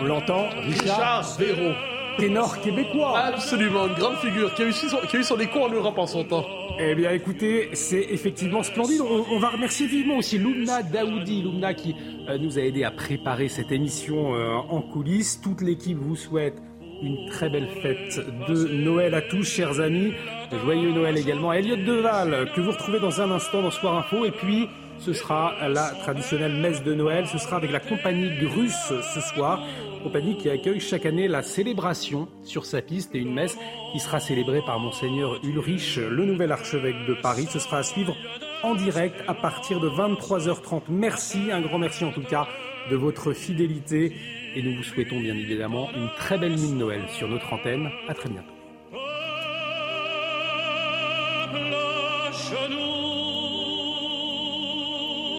on l'entend, Richard, Véro, ténor québécois. Absolument, une grande figure qui a, eu son, qui a eu son écho en Europe en son temps. Eh bien écoutez, c'est effectivement splendide. On, va remercier vivement aussi Lumna Daoudi, Lumna qui euh, nous a aidé à préparer cette émission euh, en coulisses. Toute l'équipe vous souhaite une très belle fête de Noël à tous, chers amis. Joyeux Noël également à Elliot Deval, que vous retrouvez dans un instant dans Soir Info. Et puis, ce sera la traditionnelle messe de Noël. Ce sera avec la compagnie Grusse ce soir. Compagnie qui accueille chaque année la célébration sur sa piste et une messe qui sera célébrée par Monseigneur Ulrich, le nouvel archevêque de Paris. Ce sera à suivre en direct à partir de 23h30. Merci, un grand merci en tout cas de votre fidélité et nous vous souhaitons bien évidemment une très belle nuit de Noël sur notre antenne. À très bientôt.